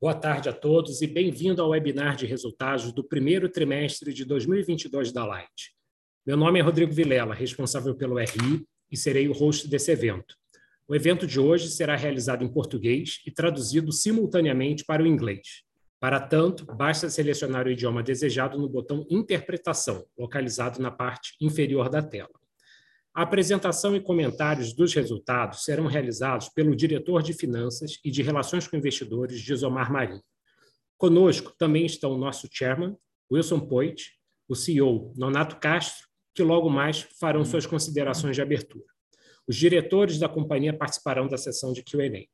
Boa tarde a todos e bem-vindo ao webinar de resultados do primeiro trimestre de 2022 da Light. Meu nome é Rodrigo Vilela, responsável pelo RI e serei o host desse evento. O evento de hoje será realizado em português e traduzido simultaneamente para o inglês. Para tanto, basta selecionar o idioma desejado no botão Interpretação, localizado na parte inferior da tela. A apresentação e comentários dos resultados serão realizados pelo diretor de Finanças e de Relações com Investidores, Gisomar Marim. Conosco também estão o nosso chairman, Wilson Poit, o CEO, Nonato Castro, que logo mais farão suas considerações de abertura. Os diretores da companhia participarão da sessão de Q&A.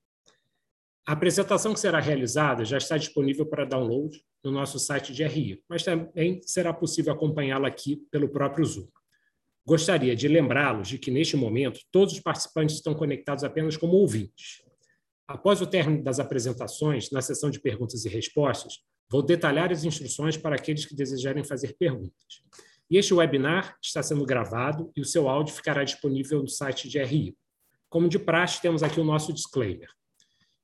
A apresentação que será realizada já está disponível para download no nosso site de RI, mas também será possível acompanhá-la aqui pelo próprio Zoom. Gostaria de lembrá-los de que, neste momento, todos os participantes estão conectados apenas como ouvintes. Após o término das apresentações, na sessão de perguntas e respostas, vou detalhar as instruções para aqueles que desejarem fazer perguntas. Este webinar está sendo gravado e o seu áudio ficará disponível no site de RI. Como de praxe, temos aqui o nosso disclaimer.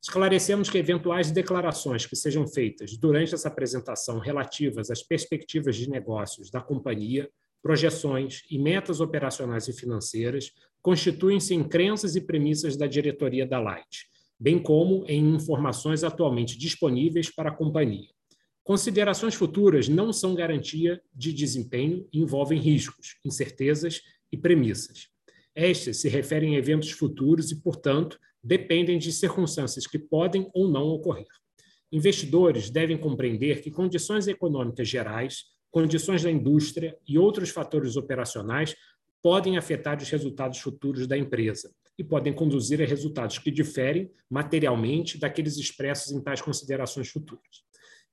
Esclarecemos que eventuais declarações que sejam feitas durante essa apresentação relativas às perspectivas de negócios da companhia projeções e metas operacionais e financeiras constituem-se em crenças e premissas da diretoria da Light, bem como em informações atualmente disponíveis para a companhia. Considerações futuras não são garantia de desempenho e envolvem riscos, incertezas e premissas. Estas se referem a eventos futuros e, portanto, dependem de circunstâncias que podem ou não ocorrer. Investidores devem compreender que condições econômicas gerais, condições da indústria e outros fatores operacionais podem afetar os resultados futuros da empresa e podem conduzir a resultados que diferem materialmente daqueles expressos em tais considerações futuras.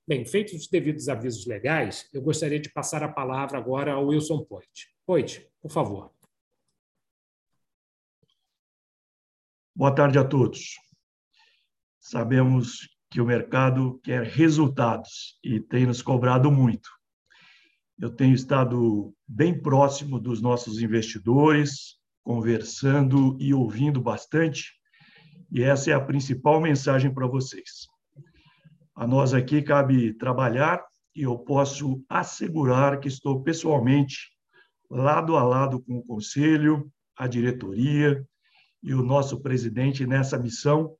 Bem, feitos os devidos avisos legais, eu gostaria de passar a palavra agora ao Wilson Poit. Poit, por favor. Boa tarde a todos. Sabemos que o mercado quer resultados e tem nos cobrado muito. Eu tenho estado bem próximo dos nossos investidores, conversando e ouvindo bastante, e essa é a principal mensagem para vocês. A nós aqui cabe trabalhar e eu posso assegurar que estou pessoalmente lado a lado com o conselho, a diretoria e o nosso presidente nessa missão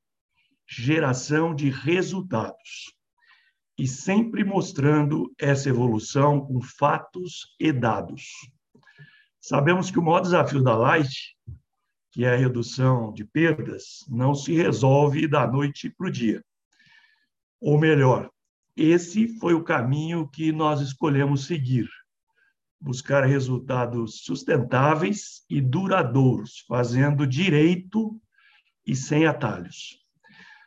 geração de resultados e sempre mostrando essa evolução com fatos e dados. Sabemos que o maior desafio da Light, que é a redução de perdas, não se resolve da noite para o dia. Ou melhor, esse foi o caminho que nós escolhemos seguir. Buscar resultados sustentáveis e duradouros, fazendo direito e sem atalhos.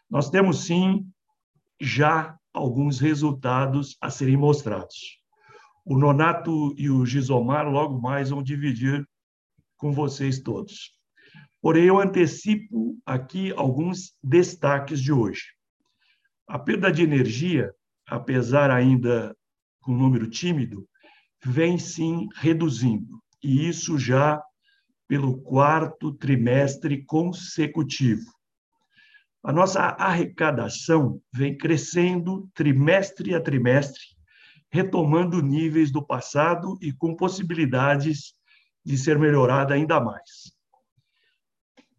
Nós temos, sim, já alguns resultados a serem mostrados. O Nonato e o Gisomar logo mais vão dividir com vocês todos. Porém, eu antecipo aqui alguns destaques de hoje. A perda de energia, apesar ainda com número tímido, vem sim reduzindo, e isso já pelo quarto trimestre consecutivo. A nossa arrecadação vem crescendo trimestre a trimestre, retomando níveis do passado e com possibilidades de ser melhorada ainda mais.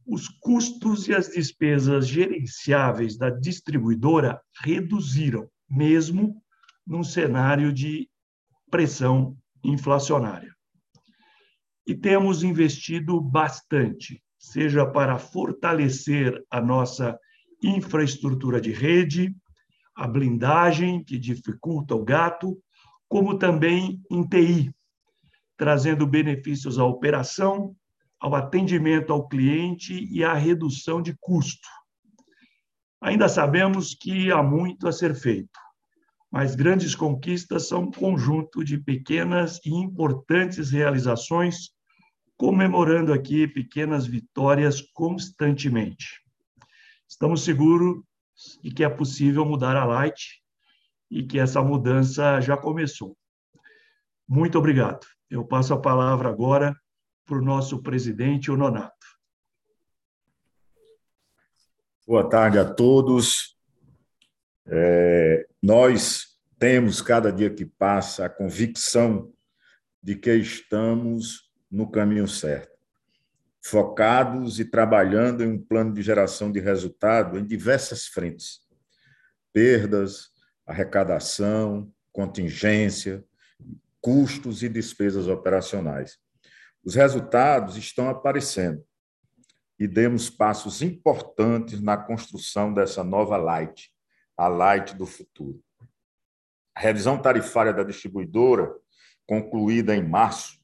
Os custos e as despesas gerenciáveis da distribuidora reduziram, mesmo num cenário de pressão inflacionária. E temos investido bastante, seja para fortalecer a nossa infraestrutura de rede, a blindagem, que dificulta o gato, como também em TI, trazendo benefícios à operação, ao atendimento ao cliente e à redução de custo. Ainda sabemos que há muito a ser feito, mas grandes conquistas são um conjunto de pequenas e importantes realizações, comemorando aqui pequenas vitórias constantemente. Estamos seguros de que é possível mudar a Light e que essa mudança já começou. Muito obrigado. Eu passo a palavra agora para o nosso presidente, o Nonato. Boa tarde a todos. É, nós temos, cada dia que passa, a convicção de que estamos no caminho certo, focados e trabalhando em um plano de geração de resultado em diversas frentes: perdas, arrecadação, contingência, custos e despesas operacionais. Os resultados estão aparecendo e demos passos importantes na construção dessa nova Light, a Light do futuro. A revisão tarifária da distribuidora, concluída em março,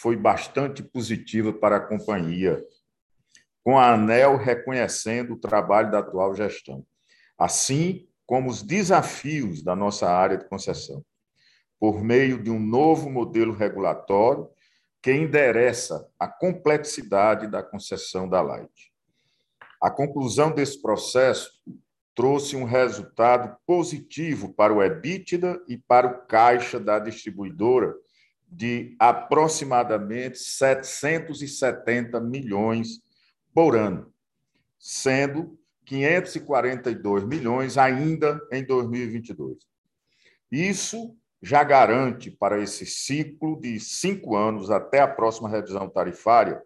foi bastante positiva para a companhia, com a ANEL reconhecendo o trabalho da atual gestão, assim como os desafios da nossa área de concessão, por meio de um novo modelo regulatório que endereça a complexidade da concessão da Light. A conclusão desse processo trouxe um resultado positivo para o EBITDA e para o caixa da distribuidora de aproximadamente 770 milhões por ano, sendo 542 milhões ainda em 2022. Isso já garante para esse ciclo de cinco anos até a próxima revisão tarifária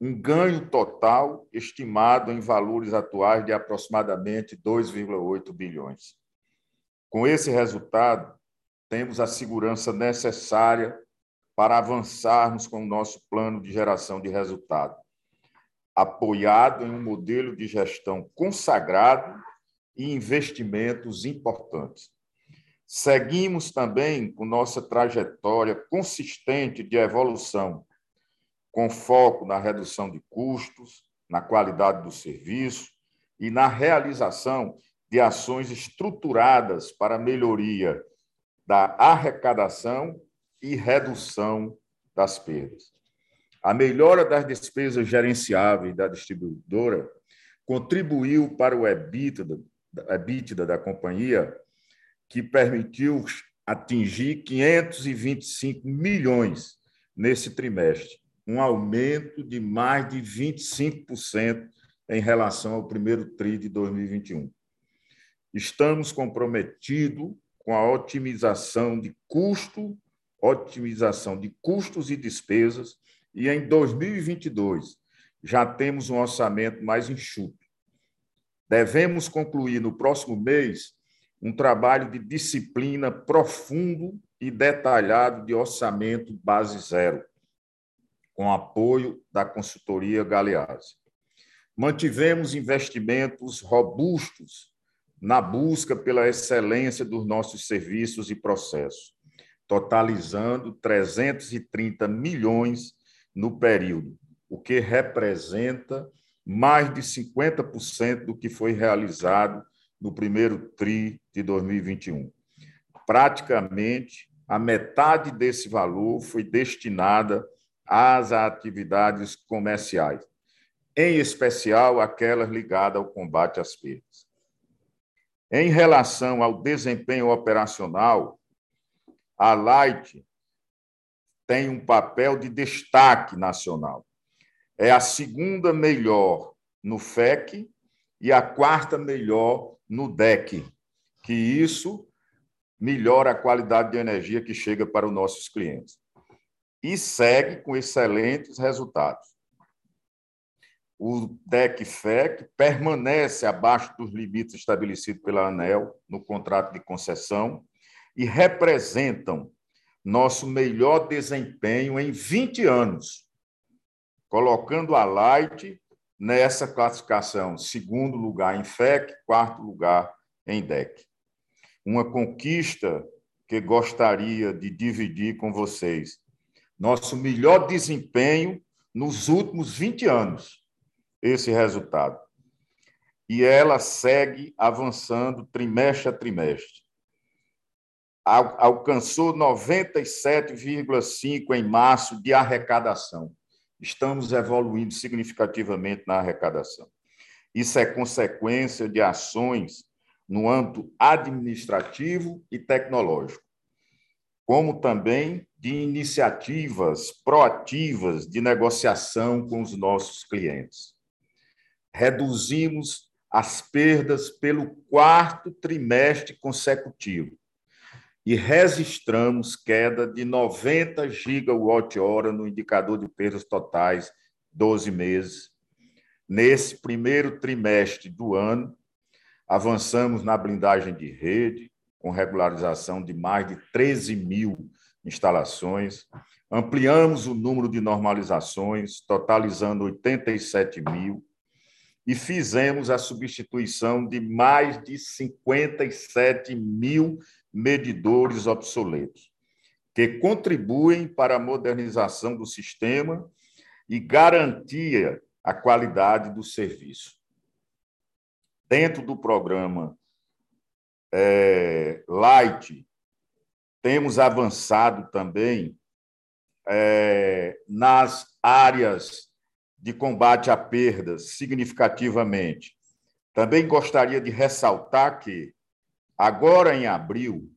um ganho total estimado em valores atuais de aproximadamente 2,8 bilhões. Com esse resultado, temos a segurança necessária para avançarmos com o nosso plano de geração de resultado, apoiado em um modelo de gestão consagrado e investimentos importantes. Seguimos também com nossa trajetória consistente de evolução, com foco na redução de custos, na qualidade do serviço e na realização de ações estruturadas para melhoria da arrecadação e redução das perdas. A melhora das despesas gerenciáveis da distribuidora contribuiu para o EBITDA, EBITDA da companhia que permitiu atingir 525 milhões nesse trimestre, um aumento de mais de 25% em relação ao primeiro TRI de 2021. Estamos comprometidos com a otimização de custo, otimização de custos e despesas, e em 2022 já temos um orçamento mais enxuto. Devemos concluir no próximo mês um trabalho de disciplina profundo e detalhado de orçamento base zero, com apoio da consultoria Galeazzi. Mantivemos investimentos robustos na busca pela excelência dos nossos serviços e processos, totalizando 330 milhões no período, o que representa mais de 50% do que foi realizado no primeiro TRI de 2021. Praticamente a metade desse valor foi destinada às atividades comerciais, em especial aquelas ligadas ao combate às perdas. Em relação ao desempenho operacional, a Light tem um papel de destaque nacional. É a segunda melhor no FEC e a quarta melhor no DEC, que isso melhora a qualidade de energia que chega para os nossos clientes. E segue com excelentes resultados. O DEC-FEC permanece abaixo dos limites estabelecidos pela ANEL no contrato de concessão e representam nosso melhor desempenho em 20 anos, colocando a Light nessa classificação, segundo lugar em FEC, quarto lugar em DEC. Uma conquista que gostaria de dividir com vocês. Nosso melhor desempenho nos últimos 20 anos, esse resultado. E ela segue avançando trimestre a trimestre. Alcançou 97,5 em março de arrecadação estamos evoluindo significativamente na arrecadação. Isso é consequência de ações no âmbito administrativo e tecnológico, como também de iniciativas proativas de negociação com os nossos clientes. Reduzimos as perdas pelo quarto trimestre consecutivo e registramos queda de 90 gigawatt-hora no indicador de perdas totais 12 meses. Nesse primeiro trimestre do ano, avançamos na blindagem de rede, com regularização de mais de 13 mil instalações, ampliamos o número de normalizações, totalizando 87 mil, e fizemos a substituição de mais de 57 mil medidores obsoletos, que contribuem para a modernização do sistema e garantia a qualidade do serviço. Dentro do programa é, Light, temos avançado também é, nas áreas de combate a perdas significativamente. Também gostaria de ressaltar que, agora em abril,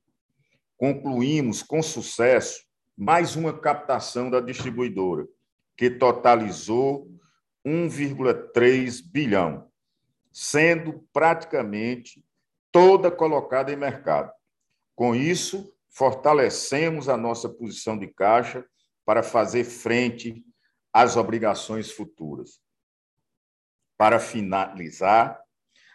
concluímos com sucesso mais uma captação da distribuidora, que totalizou 1,3 bilhão, sendo praticamente toda colocada em mercado. Com isso, fortalecemos a nossa posição de caixa para fazer frente às obrigações futuras. Para finalizar,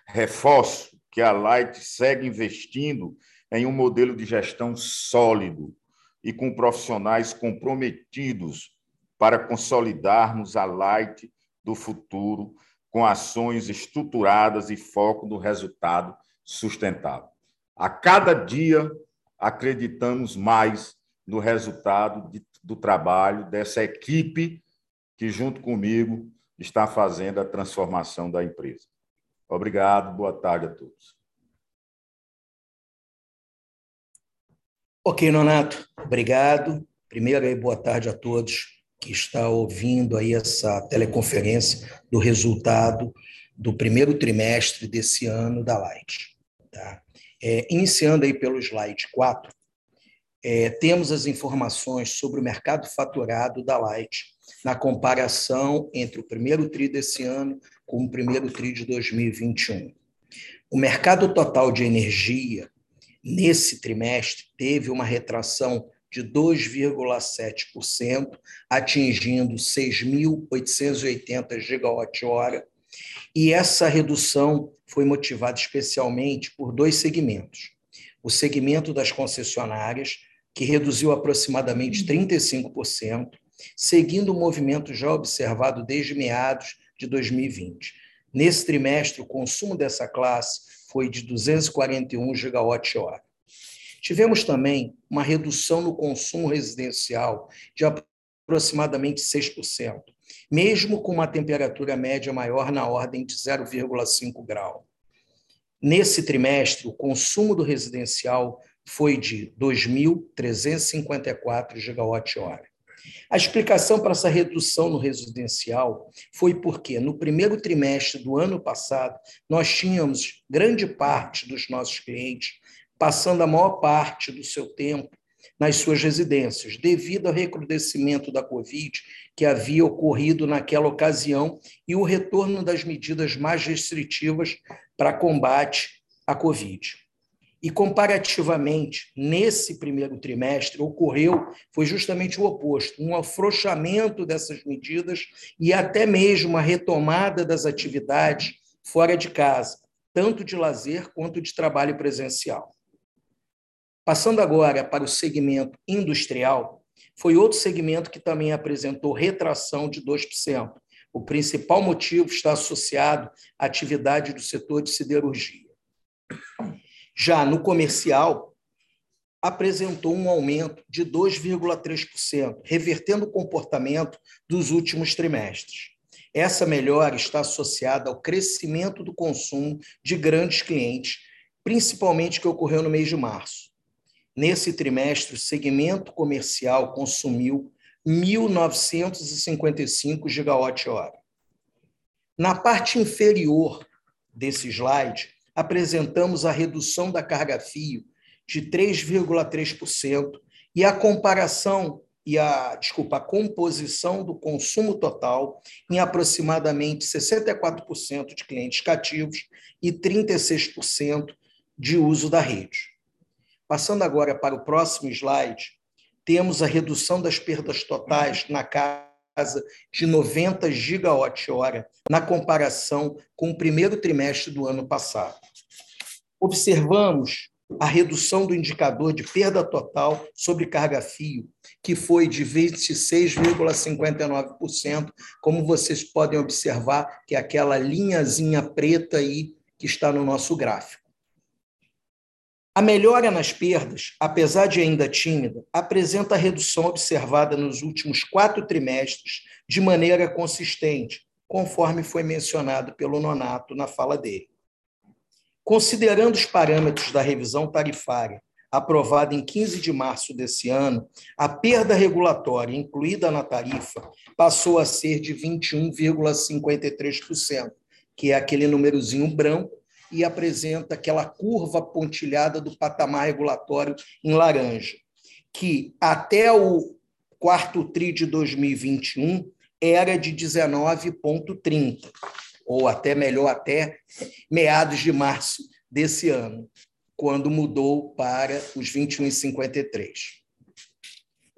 reforço que a Light segue investindo em um modelo de gestão sólido e com profissionais comprometidos para consolidarmos a Light do futuro com ações estruturadas e foco no resultado sustentável. A cada dia acreditamos mais no resultado de, do trabalho dessa equipe que, junto comigo, está fazendo a transformação da empresa. Obrigado, boa tarde a todos. Ok, Nonato, obrigado. Primeiro, aí, boa tarde a todos que está ouvindo aí essa teleconferência do resultado do primeiro trimestre desse ano da Light. Tá? É, iniciando aí pelo slide 4, é, temos as informações sobre o mercado faturado da Light na comparação entre o primeiro TRI desse ano com o primeiro TRI de 2021. O mercado total de energia nesse trimestre teve uma retração de 2,7%, atingindo 6.880 gigawatt-hora, e essa redução foi motivada especialmente por dois segmentos. O segmento das concessionárias, que reduziu aproximadamente 35%, seguindo o movimento já observado desde meados de 2020. Nesse trimestre, o consumo dessa classe foi de 241 gigawatt-hora. Tivemos também uma redução no consumo residencial de aproximadamente 6%, mesmo com uma temperatura média maior na ordem de 0,5 grau. Nesse trimestre, o consumo do residencial foi de 2.354 gigawatt-hora. A explicação para essa redução no residencial foi porque, no primeiro trimestre do ano passado, nós tínhamos grande parte dos nossos clientes passando a maior parte do seu tempo nas suas residências, devido ao recrudescimento da Covid que havia ocorrido naquela ocasião e o retorno das medidas mais restritivas para combate à Covid. E comparativamente, nesse primeiro trimestre, ocorreu foi justamente o oposto, um afrouxamento dessas medidas e até mesmo a retomada das atividades fora de casa, tanto de lazer quanto de trabalho presencial. Passando agora para o segmento industrial, foi outro segmento que também apresentou retração de 2%. O principal motivo está associado à atividade do setor de siderurgia. Já no comercial, apresentou um aumento de 2,3%, revertendo o comportamento dos últimos trimestres. Essa melhora está associada ao crescimento do consumo de grandes clientes, principalmente que ocorreu no mês de março. Nesse trimestre, o segmento comercial consumiu 1.955 gigawatt-hora. Na parte inferior desse slide, apresentamos a redução da carga fio de 3,3% e a comparação e a, desculpa, a composição do consumo total em aproximadamente 64% de clientes cativos e 36% de uso da rede. Passando agora para o próximo slide, temos a redução das perdas totais na casa de 90 gigawatt-hora na comparação com o primeiro trimestre do ano passado. Observamos a redução do indicador de perda total sobre carga-fio, que foi de 26,59%, como vocês podem observar, que é aquela linhazinha preta aí que está no nosso gráfico. A melhora nas perdas, apesar de ainda tímida, apresenta a redução observada nos últimos quatro trimestres de maneira consistente, conforme foi mencionado pelo Nonato na fala dele. Considerando os parâmetros da revisão tarifária aprovada em 15 de março desse ano, a perda regulatória incluída na tarifa passou a ser de 21,53%, que é aquele númerozinho branco e apresenta aquela curva pontilhada do patamar regulatório em laranja, que até o quarto TRI de 2021 era de 19,30 ou até melhor, até meados de março desse ano, quando mudou para os 21,53.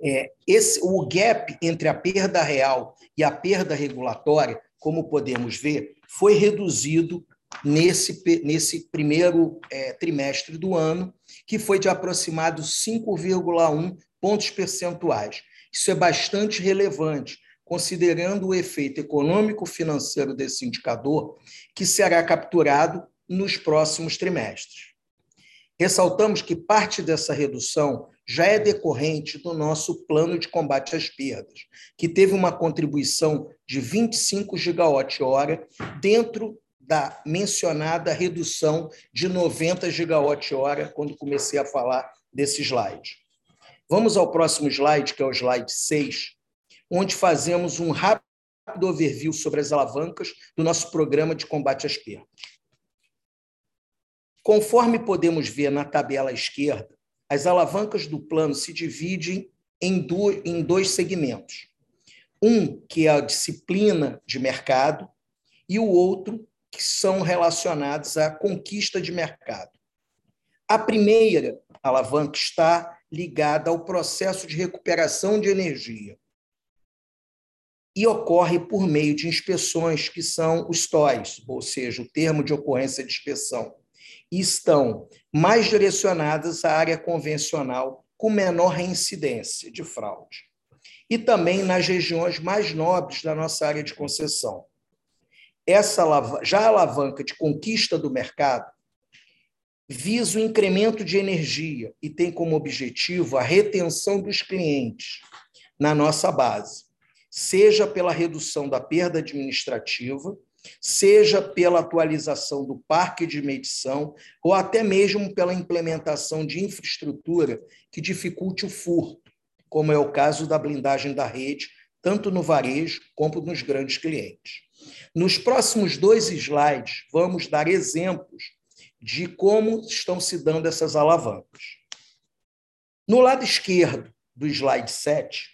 É, esse, o gap entre a perda real e a perda regulatória, como podemos ver, foi reduzido nesse, nesse primeiro é, trimestre do ano, que foi de aproximados 5,1 pontos percentuais. Isso é bastante relevante, considerando o efeito econômico-financeiro desse indicador, que será capturado nos próximos trimestres. Ressaltamos que parte dessa redução já é decorrente do nosso plano de combate às perdas, que teve uma contribuição de 25 gigawatt-hora dentro da mencionada redução de 90 gigawatt-hora quando comecei a falar desse slide. Vamos ao próximo slide, que é o slide 6, onde fazemos um rápido overview sobre as alavancas do nosso programa de combate às perdas. Conforme podemos ver na tabela à esquerda, as alavancas do plano se dividem em dois segmentos. Um, que é a disciplina de mercado, e o outro, que são relacionados à conquista de mercado. A primeira alavanca está ligada ao processo de recuperação de energia, e ocorre por meio de inspeções, que são os TOIs, ou seja, o termo de ocorrência de inspeção, e estão mais direcionadas à área convencional com menor reincidência de fraude, e também nas regiões mais nobres da nossa área de concessão. Essa já a alavanca de conquista do mercado visa o incremento de energia e tem como objetivo a retenção dos clientes na nossa base seja pela redução da perda administrativa, seja pela atualização do parque de medição, ou até mesmo pela implementação de infraestrutura que dificulte o furto, como é o caso da blindagem da rede, tanto no varejo como nos grandes clientes. Nos próximos dois slides, vamos dar exemplos de como estão se dando essas alavancas. No lado esquerdo do slide 7,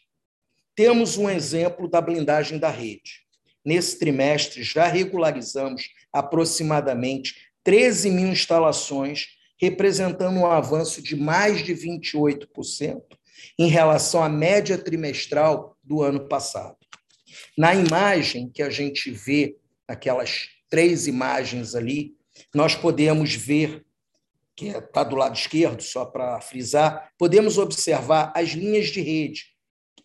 temos um exemplo da blindagem da rede. Nesse trimestre, já regularizamos aproximadamente 13 mil instalações, representando um avanço de mais de 28% em relação à média trimestral do ano passado. Na imagem que a gente vê, aquelas três imagens ali, nós podemos ver, que está do lado esquerdo, só para frisar, podemos observar as linhas de rede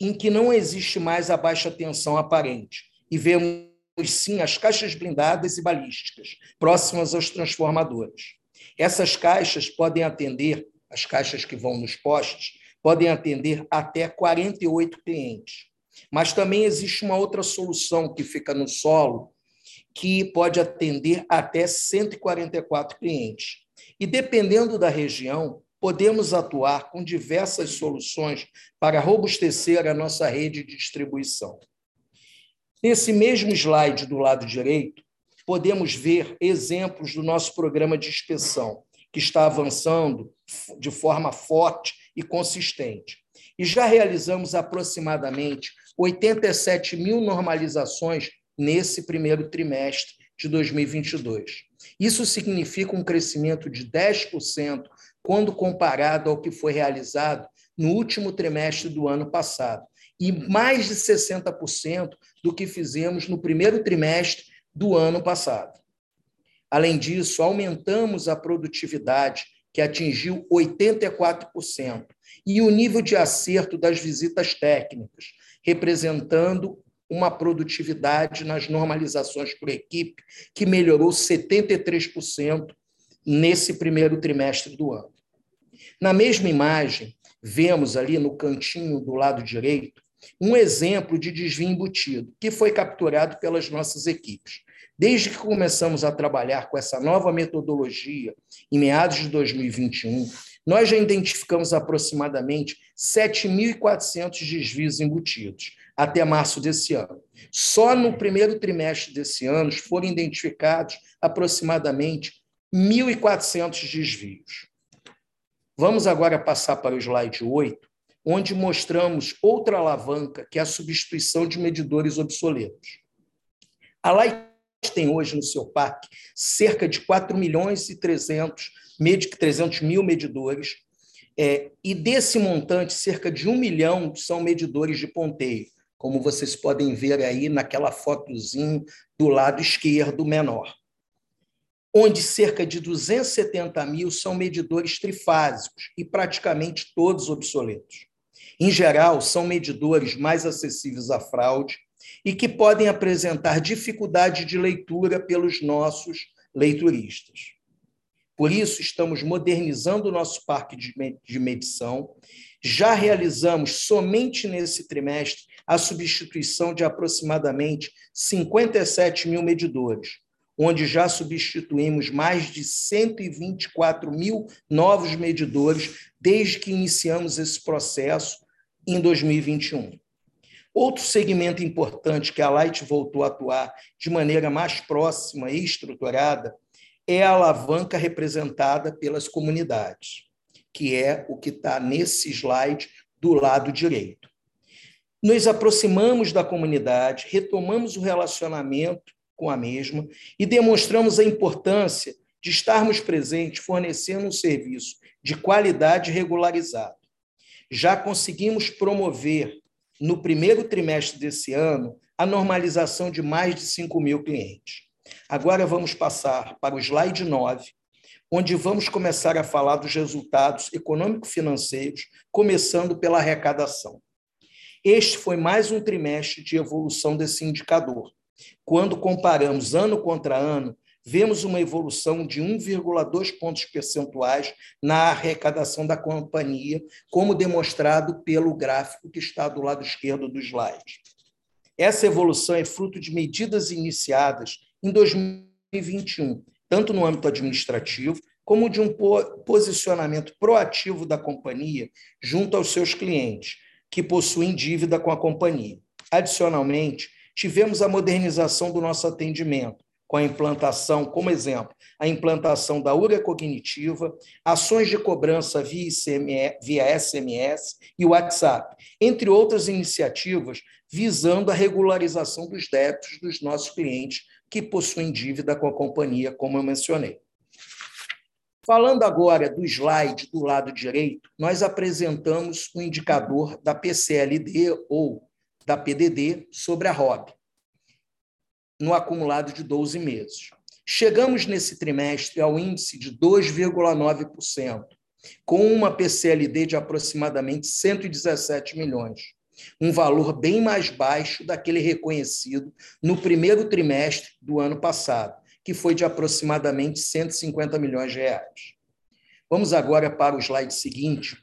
em que não existe mais a baixa tensão aparente e vemos sim as caixas blindadas e balísticas próximas aos transformadores. Essas caixas podem atender, as caixas que vão nos postes, podem atender até 48 clientes. Mas também existe uma outra solução que fica no solo, que pode atender até 144 clientes. E dependendo da região, podemos atuar com diversas soluções para robustecer a nossa rede de distribuição. Nesse mesmo slide do lado direito, podemos ver exemplos do nosso programa de inspeção, que está avançando de forma forte e consistente. e já realizamos aproximadamente 87 mil normalizações nesse primeiro trimestre de 2022. Isso significa um crescimento de 10% quando comparado ao que foi realizado no último trimestre do ano passado, e mais de 60% do que fizemos no primeiro trimestre do ano passado. Além disso, aumentamos a produtividade, que atingiu 84%, e o nível de acerto das visitas técnicas, representando uma produtividade nas normalizações por equipe que melhorou 73% nesse primeiro trimestre do ano. Na mesma imagem, vemos ali no cantinho do lado direito um exemplo de desvio embutido, que foi capturado pelas nossas equipes. Desde que começamos a trabalhar com essa nova metodologia, em meados de 2021, nós já identificamos aproximadamente 7.400 desvios embutidos até março desse ano. Só no primeiro trimestre desse ano foram identificados aproximadamente 1.400 desvios. Vamos agora passar para o slide 8, onde mostramos outra alavanca, que é a substituição de medidores obsoletos. A Light tem hoje no seu parque cerca de 4 milhões e 300, 300 mil medidores, é, e desse montante, cerca de um milhão são medidores de ponteio, como vocês podem ver aí naquela fotozinho do lado esquerdo menor, onde cerca de 270 mil são medidores trifásicos e praticamente todos obsoletos. Em geral, são medidores mais acessíveis à fraude e que podem apresentar dificuldade de leitura pelos nossos leituristas. Por isso, estamos modernizando o nosso parque de medição. Já realizamos, somente nesse trimestre, a substituição de aproximadamente 57 mil medidores, onde já substituímos mais de 124 mil novos medidores desde que iniciamos esse processo em 2021. Outro segmento importante que a Light voltou a atuar de maneira mais próxima e estruturada é a alavanca representada pelas comunidades, que é o que está nesse slide do lado direito. Nos aproximamos da comunidade, retomamos o relacionamento com a mesma e demonstramos a importância de estarmos presentes fornecendo um serviço de qualidade regularizado. Já conseguimos promover, no primeiro trimestre desse ano, a normalização de mais de 5 mil clientes. Agora vamos passar para o slide 9, onde vamos começar a falar dos resultados econômico-financeiros, começando pela arrecadação. Este foi mais um trimestre de evolução desse indicador. Quando comparamos ano contra ano, vemos uma evolução de 1,2 pontos percentuais na arrecadação da companhia, como demonstrado pelo gráfico que está do lado esquerdo do slide. Essa evolução é fruto de medidas iniciadas em 2021, tanto no âmbito administrativo, como de um posicionamento proativo da companhia junto aos seus clientes, que possuem dívida com a companhia. Adicionalmente, tivemos a modernização do nosso atendimento, com a implantação, como exemplo, a implantação da URA cognitiva, ações de cobrança via, ICMS, via SMS e WhatsApp, entre outras iniciativas visando a regularização dos débitos dos nossos clientes que possuem dívida com a companhia, como eu mencionei. Falando agora do slide do lado direito, nós apresentamos o indicador da PCLD ou da PDD sobre a ROB, no acumulado de 12 meses. Chegamos nesse trimestre ao índice de 2,9%, com uma PCLD de aproximadamente 117 milhões, um valor bem mais baixo daquele reconhecido no primeiro trimestre do ano passado, que foi de aproximadamente 150 milhões de reais. Vamos agora para o slide seguinte,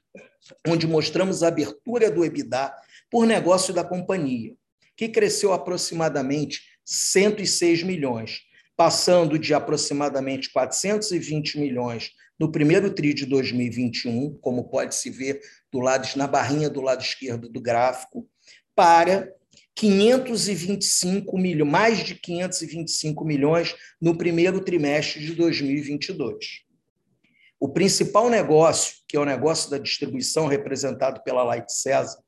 onde mostramos a abertura do EBITDA por negócio da companhia, que cresceu aproximadamente 106 milhões, passando de aproximadamente 420 milhões no primeiro TRI de 2021, como pode se ver do lado na barrinha do lado esquerdo do gráfico, para 525 milhões, mais de 525 milhões no primeiro trimestre de 2022. O principal negócio, que é o negócio da distribuição representado pela Light César,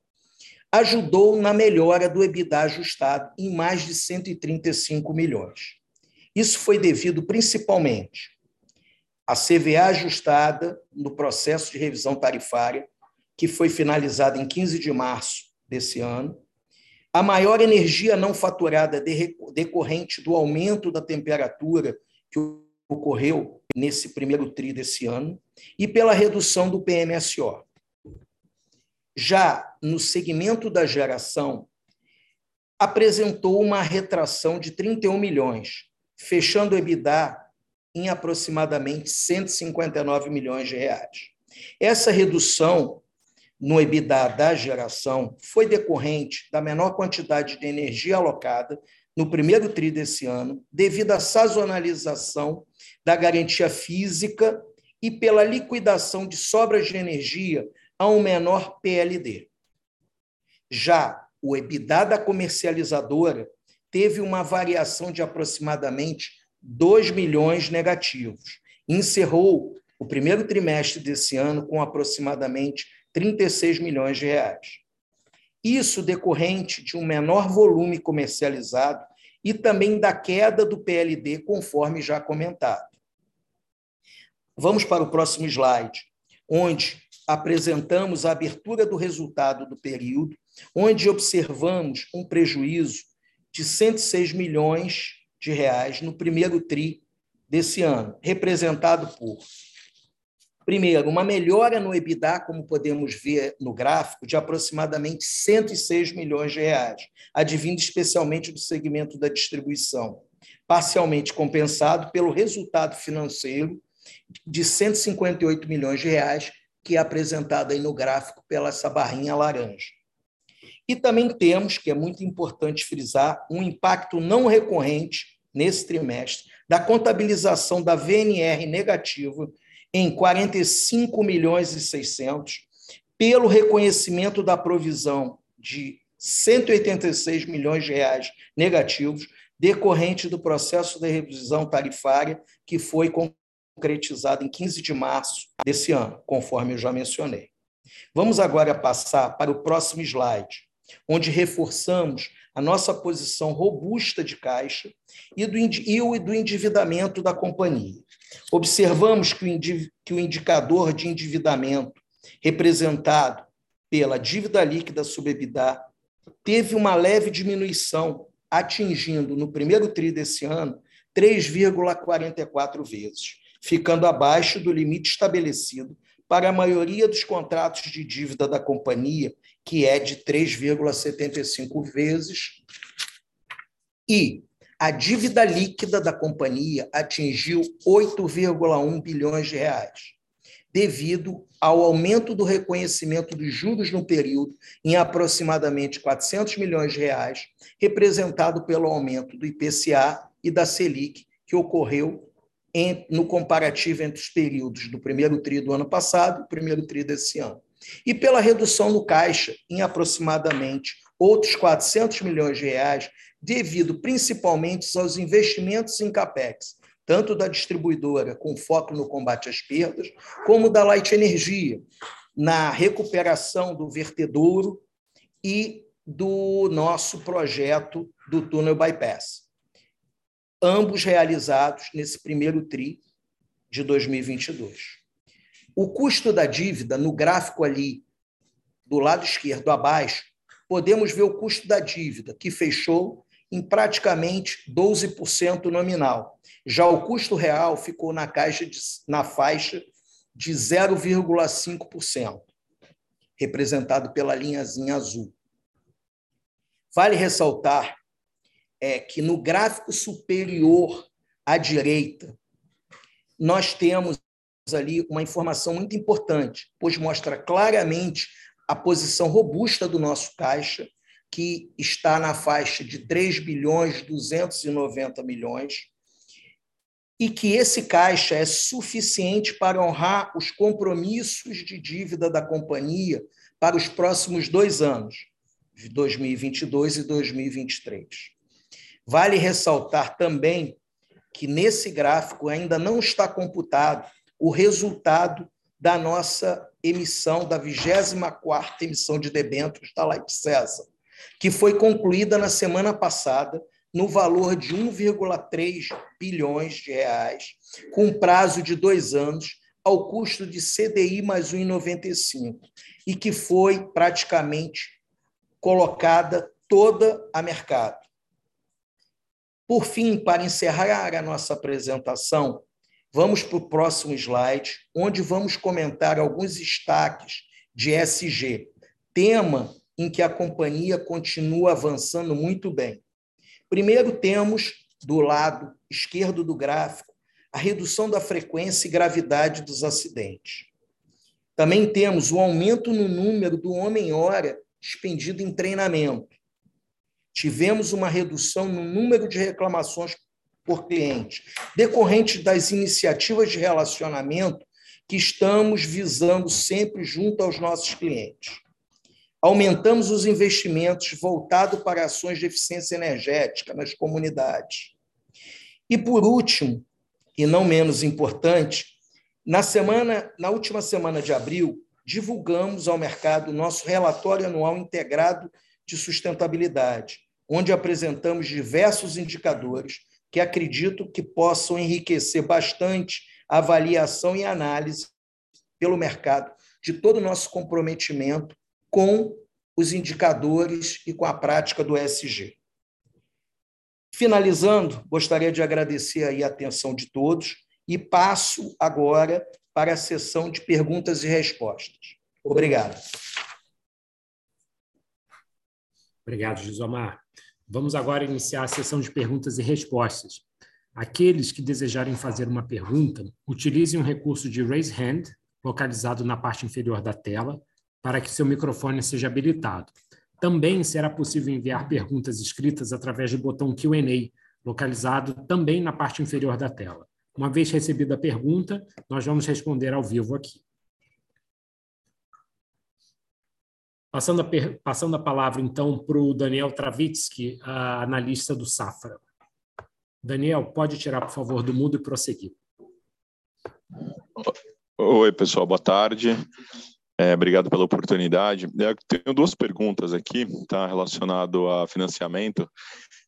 ajudou na melhora do EBITDA ajustado em mais de 135 milhões. Isso foi devido principalmente à CVA ajustada no processo de revisão tarifária, que foi finalizada em 15 de março desse ano, a maior energia não faturada decorrente do aumento da temperatura que ocorreu nesse primeiro tri desse ano e pela redução do PMSO. Já no segmento da geração, apresentou uma retração de 31 milhões, fechando o EBITDA em aproximadamente 159 milhões de reais. Essa redução no EBITDA da geração foi decorrente da menor quantidade de energia alocada no primeiro tri desse ano, devido à sazonalização da garantia física e pela liquidação de sobras de energia a um menor PLD. Já o EBITDA da comercializadora teve uma variação de aproximadamente 2 milhões negativos. Encerrou o primeiro trimestre desse ano com aproximadamente 36 milhões de reais. Isso decorrente de um menor volume comercializado e também da queda do PLD, conforme já comentado. Vamos para o próximo slide, onde apresentamos a abertura do resultado do período, onde observamos um prejuízo de 106 milhões de reais no primeiro tri desse ano, representado por Primeiro, uma melhora no EBITDA, como podemos ver no gráfico, de aproximadamente 106 milhões de reais, advindo especialmente do segmento da distribuição, parcialmente compensado pelo resultado financeiro de 158 milhões de reais, que é apresentado aí no gráfico pela essa barrinha laranja. E também temos, que é muito importante frisar, um impacto não recorrente nesse trimestre da contabilização da VNR negativa em 45 milhões e 600 pelo reconhecimento da provisão de 186 milhões de reais negativos decorrente do processo de revisão tarifária que foi concretizado em 15 de março desse ano, conforme eu já mencionei. Vamos agora passar para o próximo slide, onde reforçamos a nossa posição robusta de caixa e do, e do endividamento da companhia. Observamos que o, que o indicador de endividamento, representado pela dívida líquida sobre EBITDA, teve uma leve diminuição, atingindo no primeiro TRI desse ano 3,44 vezes, ficando abaixo do limite estabelecido para a maioria dos contratos de dívida da companhia, que é de 3,75 vezes. E a dívida líquida da companhia atingiu 8,1 bilhões de reais, devido ao aumento do reconhecimento dos juros no período em aproximadamente 400 milhões de reais, representado pelo aumento do IPCA e da Selic, que ocorreu em, no comparativo entre os períodos do primeiro tri do ano passado e primeiro tri desse ano. E pela redução no caixa em aproximadamente outros 400 milhões de reais, devido principalmente aos investimentos em capex, tanto da distribuidora, com foco no combate às perdas, como da Light Energia, na recuperação do vertedouro e do nosso projeto do túnel bypass. Ambos realizados nesse primeiro TRI de 2022. O custo da dívida, no gráfico ali do lado esquerdo abaixo, podemos ver o custo da dívida, que fechou em praticamente 12% nominal. Já o custo real ficou na, caixa de, na faixa de 0,5%, representado pela linhazinha azul. Vale ressaltar é, que no gráfico superior à direita, nós temos ali uma informação muito importante, pois mostra claramente a posição robusta do nosso caixa que está na faixa de 3 bilhões 290 milhões, e que esse caixa é suficiente para honrar os compromissos de dívida da companhia para os próximos dois anos, de 2022 e 2023. Vale ressaltar também que nesse gráfico ainda não está computado o resultado da nossa emissão, da 24ª emissão de debêntures da Light César, que foi concluída na semana passada no valor de 1,3 bilhões de reais, com prazo de dois anos, ao custo de CDI mais 1,95, e que foi praticamente colocada toda a mercado. Por fim, para encerrar a nossa apresentação, vamos para o próximo slide, onde vamos comentar alguns destaques de SG, tema em que a companhia continua avançando muito bem. Primeiro, temos do lado esquerdo do gráfico a redução da frequência e gravidade dos acidentes. Também temos o aumento no número do homem-hora expendido em treinamento. Tivemos uma redução no número de reclamações por cliente, decorrente das iniciativas de relacionamento que estamos visando sempre junto aos nossos clientes. Aumentamos os investimentos voltados para ações de eficiência energética nas comunidades. E, por último, e não menos importante, na semana, na última semana de abril, divulgamos ao mercado nosso relatório anual integrado de sustentabilidade, onde apresentamos diversos indicadores que acredito que possam enriquecer bastante a avaliação e análise pelo mercado de todo o nosso comprometimento com os indicadores e com a prática do ESG. Finalizando, gostaria de agradecer aí a atenção de todos e passo agora para a sessão de perguntas e respostas. Obrigado. Obrigado, Gisomar. Vamos agora iniciar a sessão de perguntas e respostas. Aqueles que desejarem fazer uma pergunta, utilizem o recurso de Raise Hand, localizado na parte inferior da tela, para que seu microfone seja habilitado. Também será possível enviar perguntas escritas através do botão Q&A, localizado também na parte inferior da tela. Uma vez recebida a pergunta, nós vamos responder ao vivo aqui. Passando a, passando a palavra, então, para o Daniel Travitsky, analista do Safra. Daniel, pode tirar, por favor, do mudo e prosseguir. Oi, pessoal, boa tarde. É, obrigado pela oportunidade. Eu tenho duas perguntas aqui, tá, relacionado a financiamento.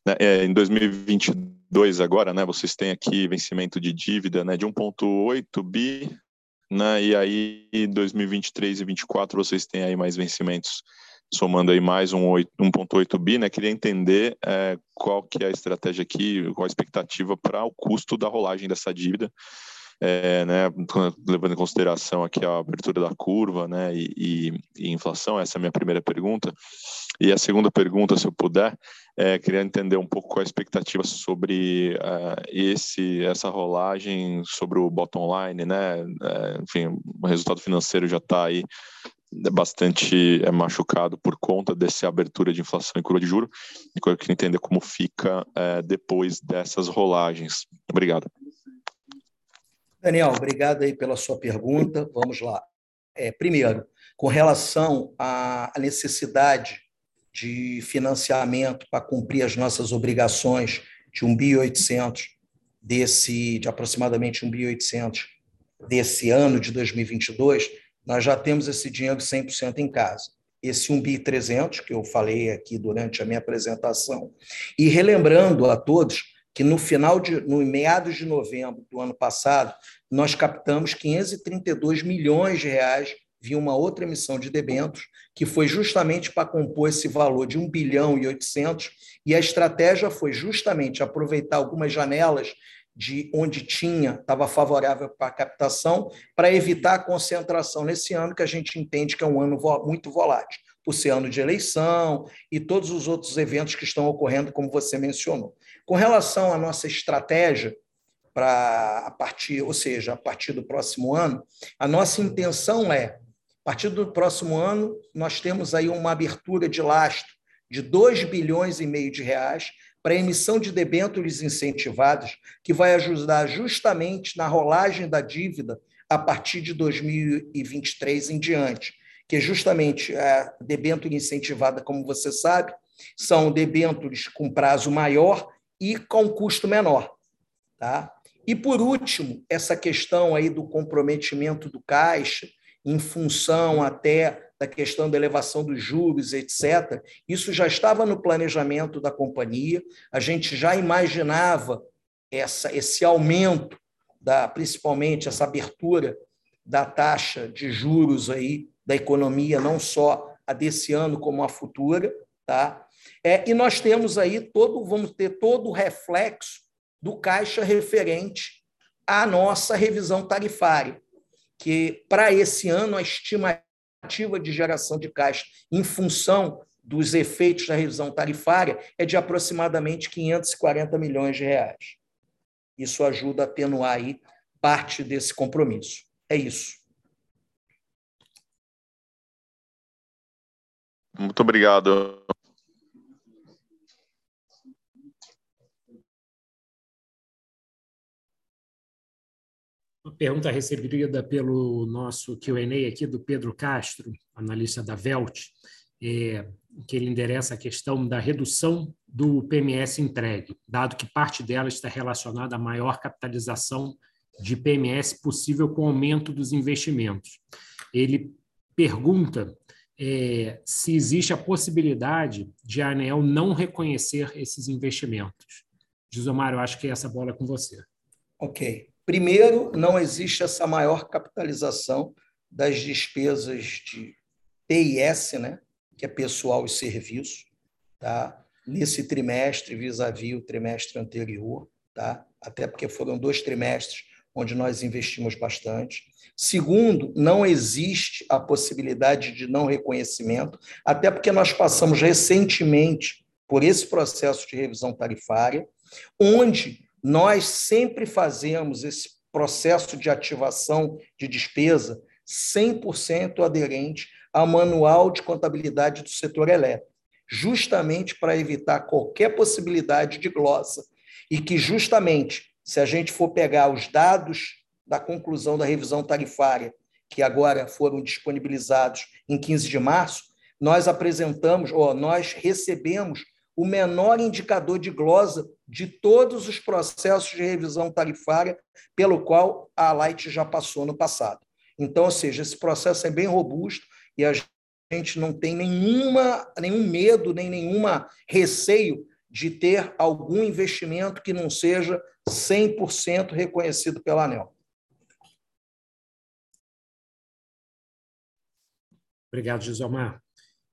Né, é, em 2022 agora, né, vocês têm aqui vencimento de dívida, né, de 1.8 bi, né, e aí 2023 e 2024 vocês têm aí mais vencimentos somando aí mais um 1.8 bi, né? Queria entender é, qual que é a estratégia aqui, qual a expectativa para o custo da rolagem dessa dívida é, né, levando em consideração aqui a abertura da curva né, e, e, inflação, essa é a minha primeira pergunta. E a segunda pergunta, se eu puder, é, queria entender um pouco qual a expectativa sobre uh, esse, essa rolagem sobre o bottom line, né? É, enfim, o resultado financeiro já está aí bastante é, machucado por conta dessa abertura de inflação e curva de juro. E eu queria entender como fica depois dessas rolagens. Obrigado. Daniel, obrigado aí pela sua pergunta. Vamos lá. É, primeiro, com relação à necessidade de financiamento para cumprir as nossas obrigações de 1.800 desse de aproximadamente 1.800 desse ano de 2022, nós já temos esse dinheiro 100% em casa. Esse 1.300 que eu falei aqui durante a minha apresentação. E relembrando a todos que no final de no meados de novembro do ano passado, nós captamos 532 milhões de reais via uma outra emissão de debêntures, que foi justamente para compor esse valor de 1 bilhão e 800, e a estratégia foi justamente aproveitar algumas janelas de onde tinha, estava favorável para a captação, para evitar a concentração nesse ano, que a gente entende que é um ano muito volátil, por ser ano de eleição e todos os outros eventos que estão ocorrendo, como você mencionou. Com relação à nossa estratégia, para a partir, ou seja, a partir do próximo ano, a nossa intenção é, a partir do próximo ano, nós temos aí uma abertura de lastro de 2 bilhões e meio de reais para emissão de debêntures incentivadas, que vai ajudar justamente na rolagem da dívida a partir de 2023 em diante, que é justamente a debênture incentivada, como você sabe, são debêntures com prazo maior e com custo menor, tá? E, por último, essa questão aí do comprometimento do caixa, em função até da questão da elevação dos juros, etc. Isso já estava no planejamento da companhia, a gente já imaginava essa, esse aumento, da, principalmente essa abertura da taxa de juros aí da economia, não só a desse ano como a futura, tá? É, e nós temos aí todo, vamos ter todo o reflexo do caixa referente à nossa revisão tarifária, que para esse ano a estimativa de geração de caixa em função dos efeitos da revisão tarifária é de aproximadamente 540 milhões de reais. Isso ajuda a atenuar aí parte desse compromisso. É isso. Muito obrigado. Pergunta recebida pelo nosso Q&A aqui do Pedro Castro, analista da Velt, é, que ele endereça a questão da redução do PMS entregue, dado que parte dela está relacionada à maior capitalização de PMS possível com o aumento dos investimentos. Ele pergunta é, se existe a possibilidade de a ANEL não reconhecer esses investimentos. Gisomar, eu acho que essa bola é com você. Ok. Primeiro, não existe essa maior capitalização das despesas de PIS, né, que é pessoal e serviço, tá? nesse trimestre vis-à-vis -vis o trimestre anterior, tá? até porque foram dois trimestres onde nós investimos bastante. Segundo, não existe a possibilidade de não reconhecimento, até porque nós passamos recentemente por esse processo de revisão tarifária, onde nós sempre fazemos esse processo de ativação de despesa 100% aderente ao manual de contabilidade do setor elétrico, justamente para evitar qualquer possibilidade de glossa e que justamente se a gente for pegar os dados da conclusão da revisão tarifária, que agora foram disponibilizados em 15 de março, nós apresentamos, ou nós recebemos o menor indicador de glosa de todos os processos de revisão tarifária pelo qual a Light já passou no passado. Então, ou seja, esse processo é bem robusto e a gente não tem nenhuma, nenhum medo, nem nenhuma receio de ter algum investimento que não seja 100% reconhecido pela ANEL. Obrigado, Gisomar.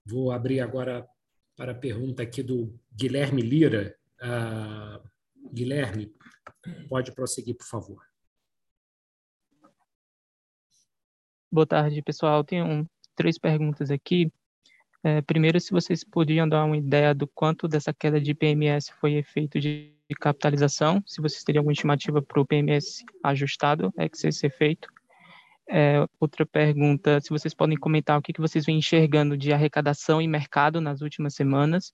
Vou abrir agora para a pergunta aqui do Guilherme Lira. Uh, Guilherme, pode prosseguir, por favor. Boa tarde, pessoal. Tenho três perguntas aqui. É, primeiro, se vocês podiam dar uma ideia do quanto dessa queda de PMS foi efeito de capitalização, se vocês teriam alguma estimativa para o PMS ajustado, é que ser feito. É, outra pergunta, se vocês podem comentar o que, que vocês vêm enxergando de arrecadação e mercado nas últimas semanas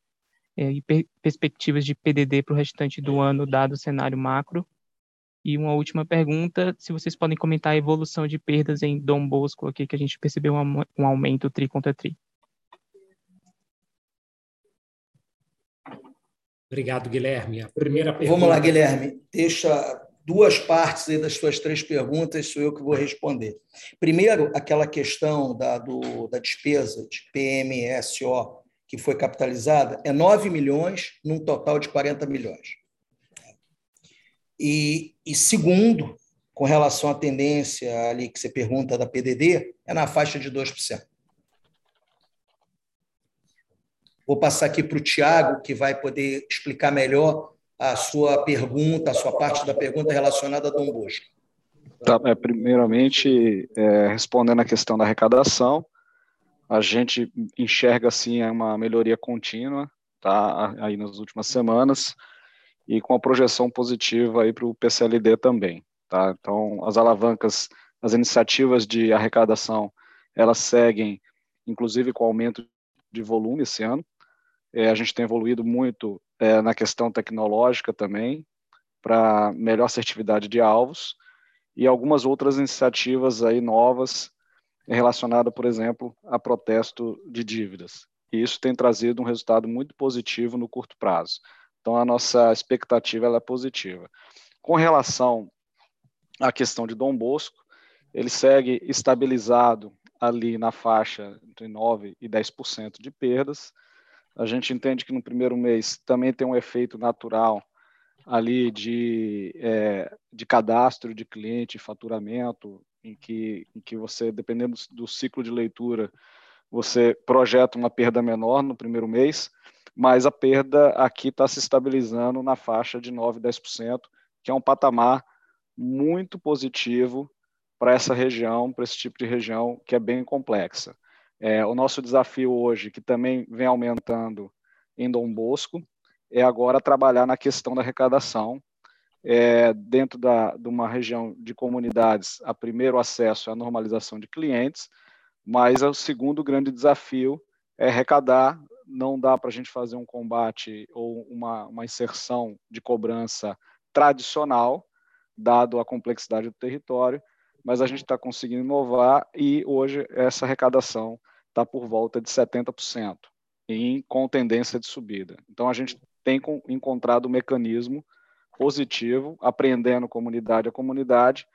é, e per perspectivas de PDD para o restante do ano, dado o cenário macro. E uma última pergunta, se vocês podem comentar a evolução de perdas em Dom Bosco aqui, que a gente percebeu um, um aumento tri contra tri. Obrigado, Guilherme. A primeira pergunta... Vamos lá, Guilherme. Deixa duas partes aí das suas três perguntas, sou eu que vou responder. Primeiro, aquela questão da, do, da despesa de PMSO que foi capitalizada, é 9 milhões num total de 40 milhões. E, e segundo, com relação à tendência ali que você pergunta da PDD, é na faixa de 2%. Vou passar aqui para o Tiago, que vai poder explicar melhor a sua pergunta, a sua parte da pergunta relacionada a Dom Bosco. Tá, é, primeiramente, é, respondendo à questão da arrecadação, a gente enxerga assim uma melhoria contínua, tá, aí nas últimas semanas e com a projeção positiva aí para o PCLD também, tá. Então, as alavancas, as iniciativas de arrecadação, elas seguem, inclusive com aumento de volume esse ano, é, a gente tem evoluído muito é, na questão tecnológica também, para melhor assertividade de alvos, e algumas outras iniciativas aí novas relacionadas, por exemplo, a protesto de dívidas. E isso tem trazido um resultado muito positivo no curto prazo. Então, a nossa expectativa é positiva. Com relação a questão de Dom Bosco, ele segue estabilizado ali na faixa entre 9% e 10% de perdas. A gente entende que no primeiro mês também tem um efeito natural ali de, é, de cadastro de cliente, faturamento, em que, em que você, dependendo do ciclo de leitura, você projeta uma perda menor no primeiro mês, mas a perda aqui está se estabilizando na faixa de 9%, 10%, que é um patamar muito positivo para essa região, para esse tipo de região que é bem complexa. É, o nosso desafio hoje, que também vem aumentando em Dom Bosco, é agora trabalhar na questão da arrecadação. É, dentro da, de uma região de comunidades, a primeiro acesso é a normalização de clientes, mas o segundo grande desafio é arrecadar. Não dá para a gente fazer um combate ou uma, uma inserção de cobrança tradicional, dado a complexidade do território, mas a gente está conseguindo inovar e hoje essa arrecadação está por volta de 70%, em, com tendência de subida. Então a gente tem encontrado um mecanismo positivo, aprendendo comunidade a comunidade,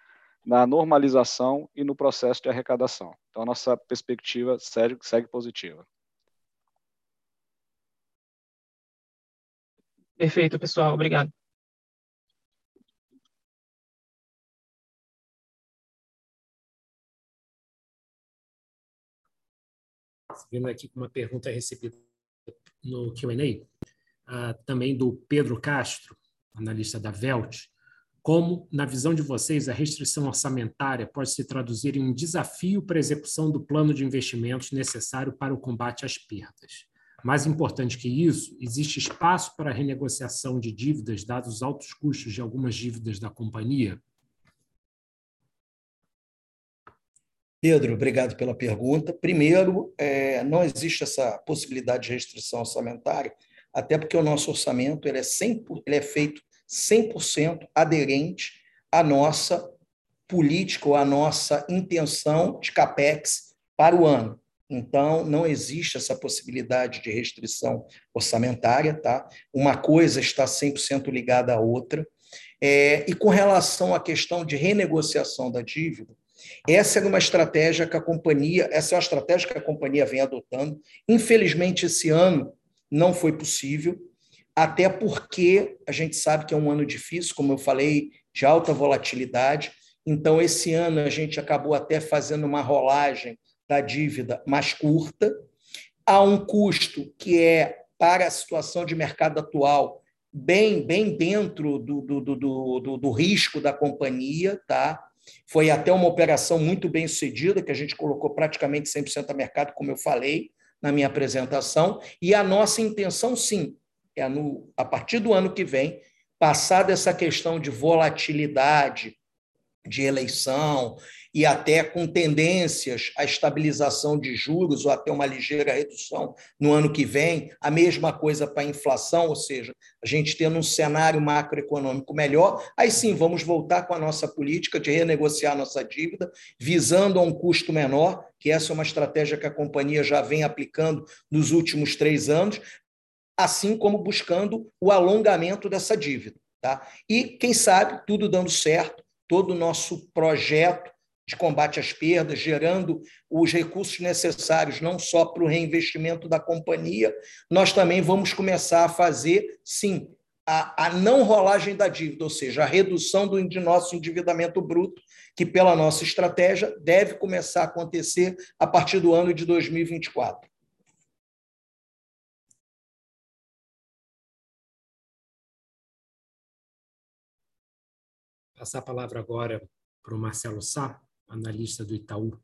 na normalização e no processo de arrecadação. Então, a nossa perspectiva segue, segue positiva. Perfeito, pessoal. Obrigado. Seguindo aqui com uma pergunta recebida no Q&A, uh, também do Pedro Castro, analista da Velt, como, na visão de vocês, a restrição orçamentária pode se traduzir em um desafio para a execução do plano de investimentos necessário para o combate às perdas. Mais importante que isso, existe espaço para a renegociação de dívidas, dados os altos custos de algumas dívidas da companhia? Pedro, obrigado pela pergunta. Primeiro, é, não existe essa possibilidade de restrição orçamentária, até porque o nosso orçamento ele é, 100, ele é feito 100% aderente à nossa política ou à nossa intenção de capex para o ano. Então, não existe essa possibilidade de restrição orçamentária, tá? Uma coisa está 100% ligada à outra. É, e com relação à questão de renegociação da dívida, essa é uma estratégia que a companhia, essa é uma estratégia que a companhia vem adotando. Infelizmente, esse ano não foi possível, até porque a gente sabe que é um ano difícil, como eu falei, de alta volatilidade. Então, esse ano a gente acabou até fazendo uma rolagem da dívida mais curta. Há um custo que é, para a situação de mercado atual, bem, bem dentro do, do, do, do, do risco da companhia, tá? Foi até uma operação muito bem sucedida, que a gente colocou praticamente 100% a mercado, como eu falei na minha apresentação, e a nossa intenção, sim, é no, a partir do ano que vem, passar dessa questão de volatilidade de eleição e até com tendências à estabilização de juros ou até uma ligeira redução no ano que vem, a mesma coisa para a inflação, ou seja, a gente tendo um cenário macroeconômico melhor, aí sim vamos voltar com a nossa política de renegociar nossa dívida, visando a um custo menor, que essa é uma estratégia que a companhia já vem aplicando nos últimos três anos, assim como buscando o alongamento dessa dívida. Tá? E, quem sabe, tudo dando certo, todo o nosso projeto de combate às perdas, gerando os recursos necessários não só para o reinvestimento da companhia, nós também vamos começar a fazer, sim, a, a não rolagem da dívida, ou seja, a redução do nosso endividamento bruto, que pela nossa estratégia deve começar a acontecer a partir do ano de 2024. Passar a palavra agora para o Marcelo Sá, analista do Itaú.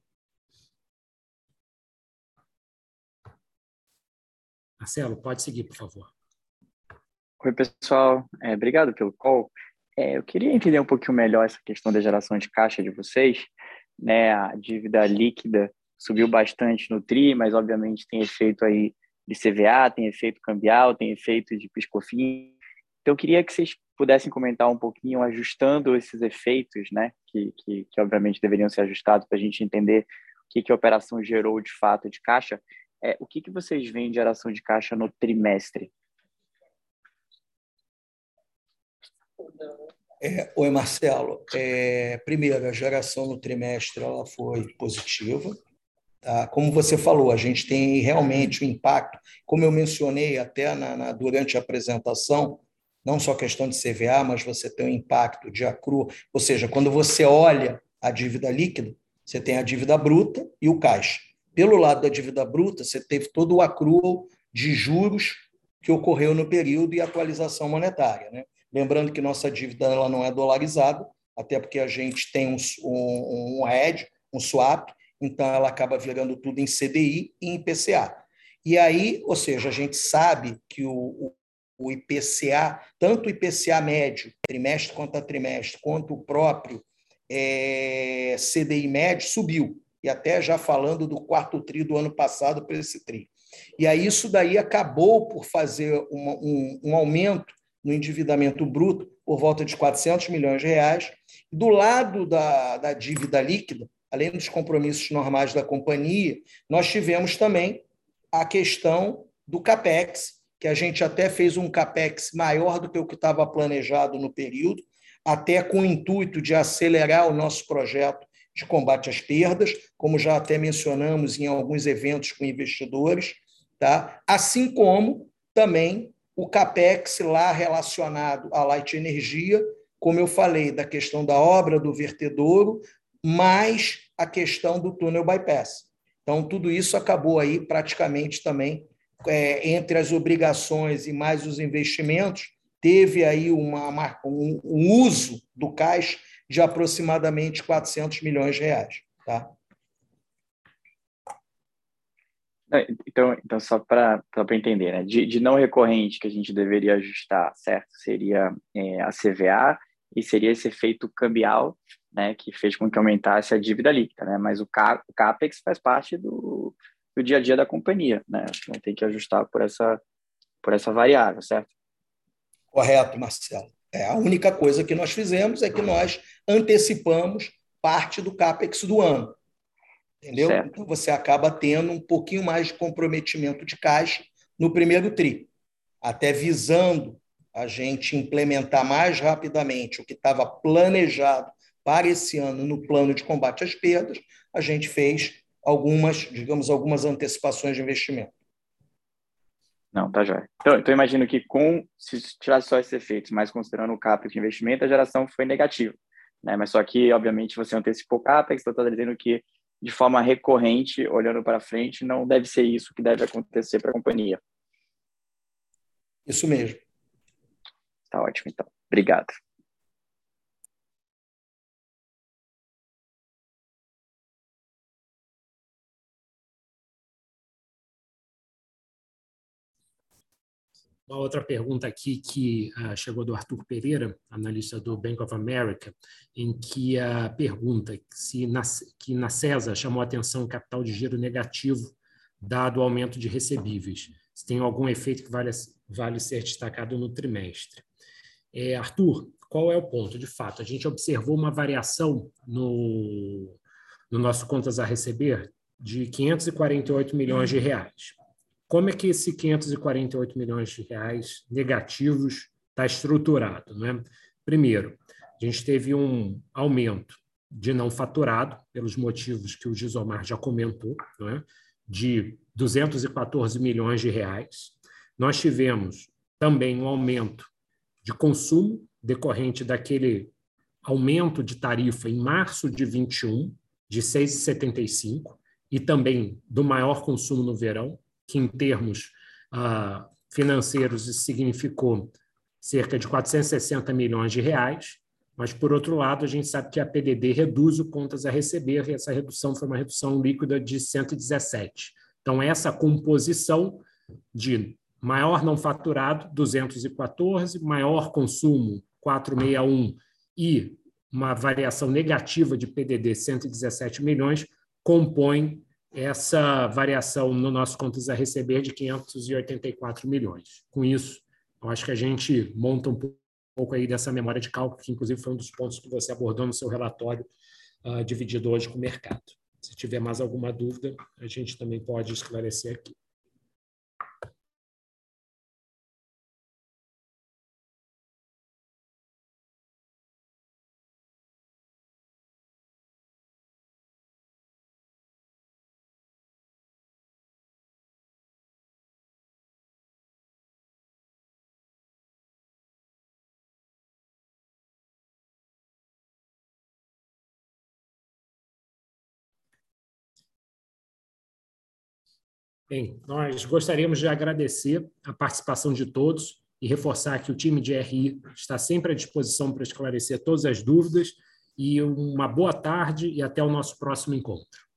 Marcelo, pode seguir, por favor. Oi, pessoal. É, obrigado pelo call. É, eu queria entender um pouquinho melhor essa questão da geração de caixa de vocês. Né, a dívida líquida subiu bastante no TRI, mas obviamente tem efeito aí de CVA, tem efeito cambial, tem efeito de piscofim. Então, eu queria que vocês pudessem comentar um pouquinho, ajustando esses efeitos, né, que, que, que obviamente deveriam ser ajustados para a gente entender o que, que a operação gerou de fato de caixa, é, o que, que vocês veem de geração de caixa no trimestre? É, oi, Marcelo. É, primeiro, a geração no trimestre ela foi positiva. Tá? Como você falou, a gente tem realmente o um impacto, como eu mencionei até na, na, durante a apresentação, não só questão de CVA, mas você tem o impacto de acru, ou seja, quando você olha a dívida líquida, você tem a dívida bruta e o caixa. Pelo lado da dívida bruta, você teve todo o accrual de juros que ocorreu no período e atualização monetária. Né? Lembrando que nossa dívida ela não é dolarizada, até porque a gente tem um, um, um hedge, um swap, então ela acaba virando tudo em CDI e em IPCA. E aí, ou seja, a gente sabe que o, o IPCA, tanto o IPCA médio, trimestre contra trimestre, quanto o próprio é, CDI médio, subiu. E até já falando do quarto tri do ano passado para esse tri. E aí isso daí acabou por fazer uma, um, um aumento no endividamento bruto por volta de 400 milhões de reais. Do lado da, da dívida líquida, além dos compromissos normais da companhia, nós tivemos também a questão do CAPEX, que a gente até fez um CAPEX maior do que o que estava planejado no período, até com o intuito de acelerar o nosso projeto de combate às perdas, como já até mencionamos em alguns eventos com investidores, tá? assim como também o CAPEX lá relacionado à Light Energia, como eu falei, da questão da obra do vertedouro, mais a questão do túnel bypass. Então, tudo isso acabou aí praticamente também é, entre as obrigações e mais os investimentos, teve aí uma, um, um uso do caixa de aproximadamente 400 milhões de reais. Tá? Então, então só para entender, né? De, de, não recorrente que a gente deveria ajustar, certo? Seria é, a CVA e seria esse efeito cambial, né? Que fez com que aumentasse a dívida líquida, né? Mas o, Ca, o CAPEX faz parte do, do dia a dia da companhia, né? Tem que ajustar por essa, por essa variável, certo? Correto, Marcelo. É, a única coisa que nós fizemos é que nós antecipamos parte do CAPEX do ano. Entendeu? Certo. Então você acaba tendo um pouquinho mais de comprometimento de caixa no primeiro TRI, até visando a gente implementar mais rapidamente o que estava planejado para esse ano no plano de combate às perdas, a gente fez algumas, digamos, algumas antecipações de investimento. Não, tá jóia. Então, então, imagino que com, se tirar só esses efeitos, mas considerando o CAPEX de investimento, a geração foi negativa. Né? Mas só que, obviamente, você antecipou o CAPEX, então está dizendo que de forma recorrente, olhando para frente, não deve ser isso que deve acontecer para a companhia. Isso mesmo. Tá ótimo, então. Obrigado. Uma outra pergunta aqui que uh, chegou do Arthur Pereira, analista do Bank of America, em que a uh, pergunta se na, que na CESA chamou atenção o capital de giro negativo dado o aumento de recebíveis. Se tem algum efeito que vale, vale ser destacado no trimestre. É, Arthur, qual é o ponto? De fato, a gente observou uma variação no, no nosso contas a receber de 548 milhões de reais. Como é que esse 548 milhões de reais negativos está estruturado? Né? Primeiro, a gente teve um aumento de não faturado, pelos motivos que o Gisomar já comentou, né? de 214 milhões de reais. Nós tivemos também um aumento de consumo decorrente daquele aumento de tarifa em março de 21, de 6,75, e também do maior consumo no verão, que em termos ah, financeiros isso significou cerca de 460 milhões de reais, mas, por outro lado, a gente sabe que a PDD reduz o contas a receber, e essa redução foi uma redução líquida de 117. Então, essa composição de maior não faturado, 214, maior consumo, 461, e uma variação negativa de PDD, 117 milhões, compõe essa variação no nosso contas a receber de 584 milhões. Com isso, eu acho que a gente monta um pouco aí dessa memória de cálculo, que inclusive foi um dos pontos que você abordou no seu relatório uh, dividido hoje com o mercado. Se tiver mais alguma dúvida, a gente também pode esclarecer aqui. Bem, nós gostaríamos de agradecer a participação de todos e reforçar que o time de RI está sempre à disposição para esclarecer todas as dúvidas. E uma boa tarde e até o nosso próximo encontro.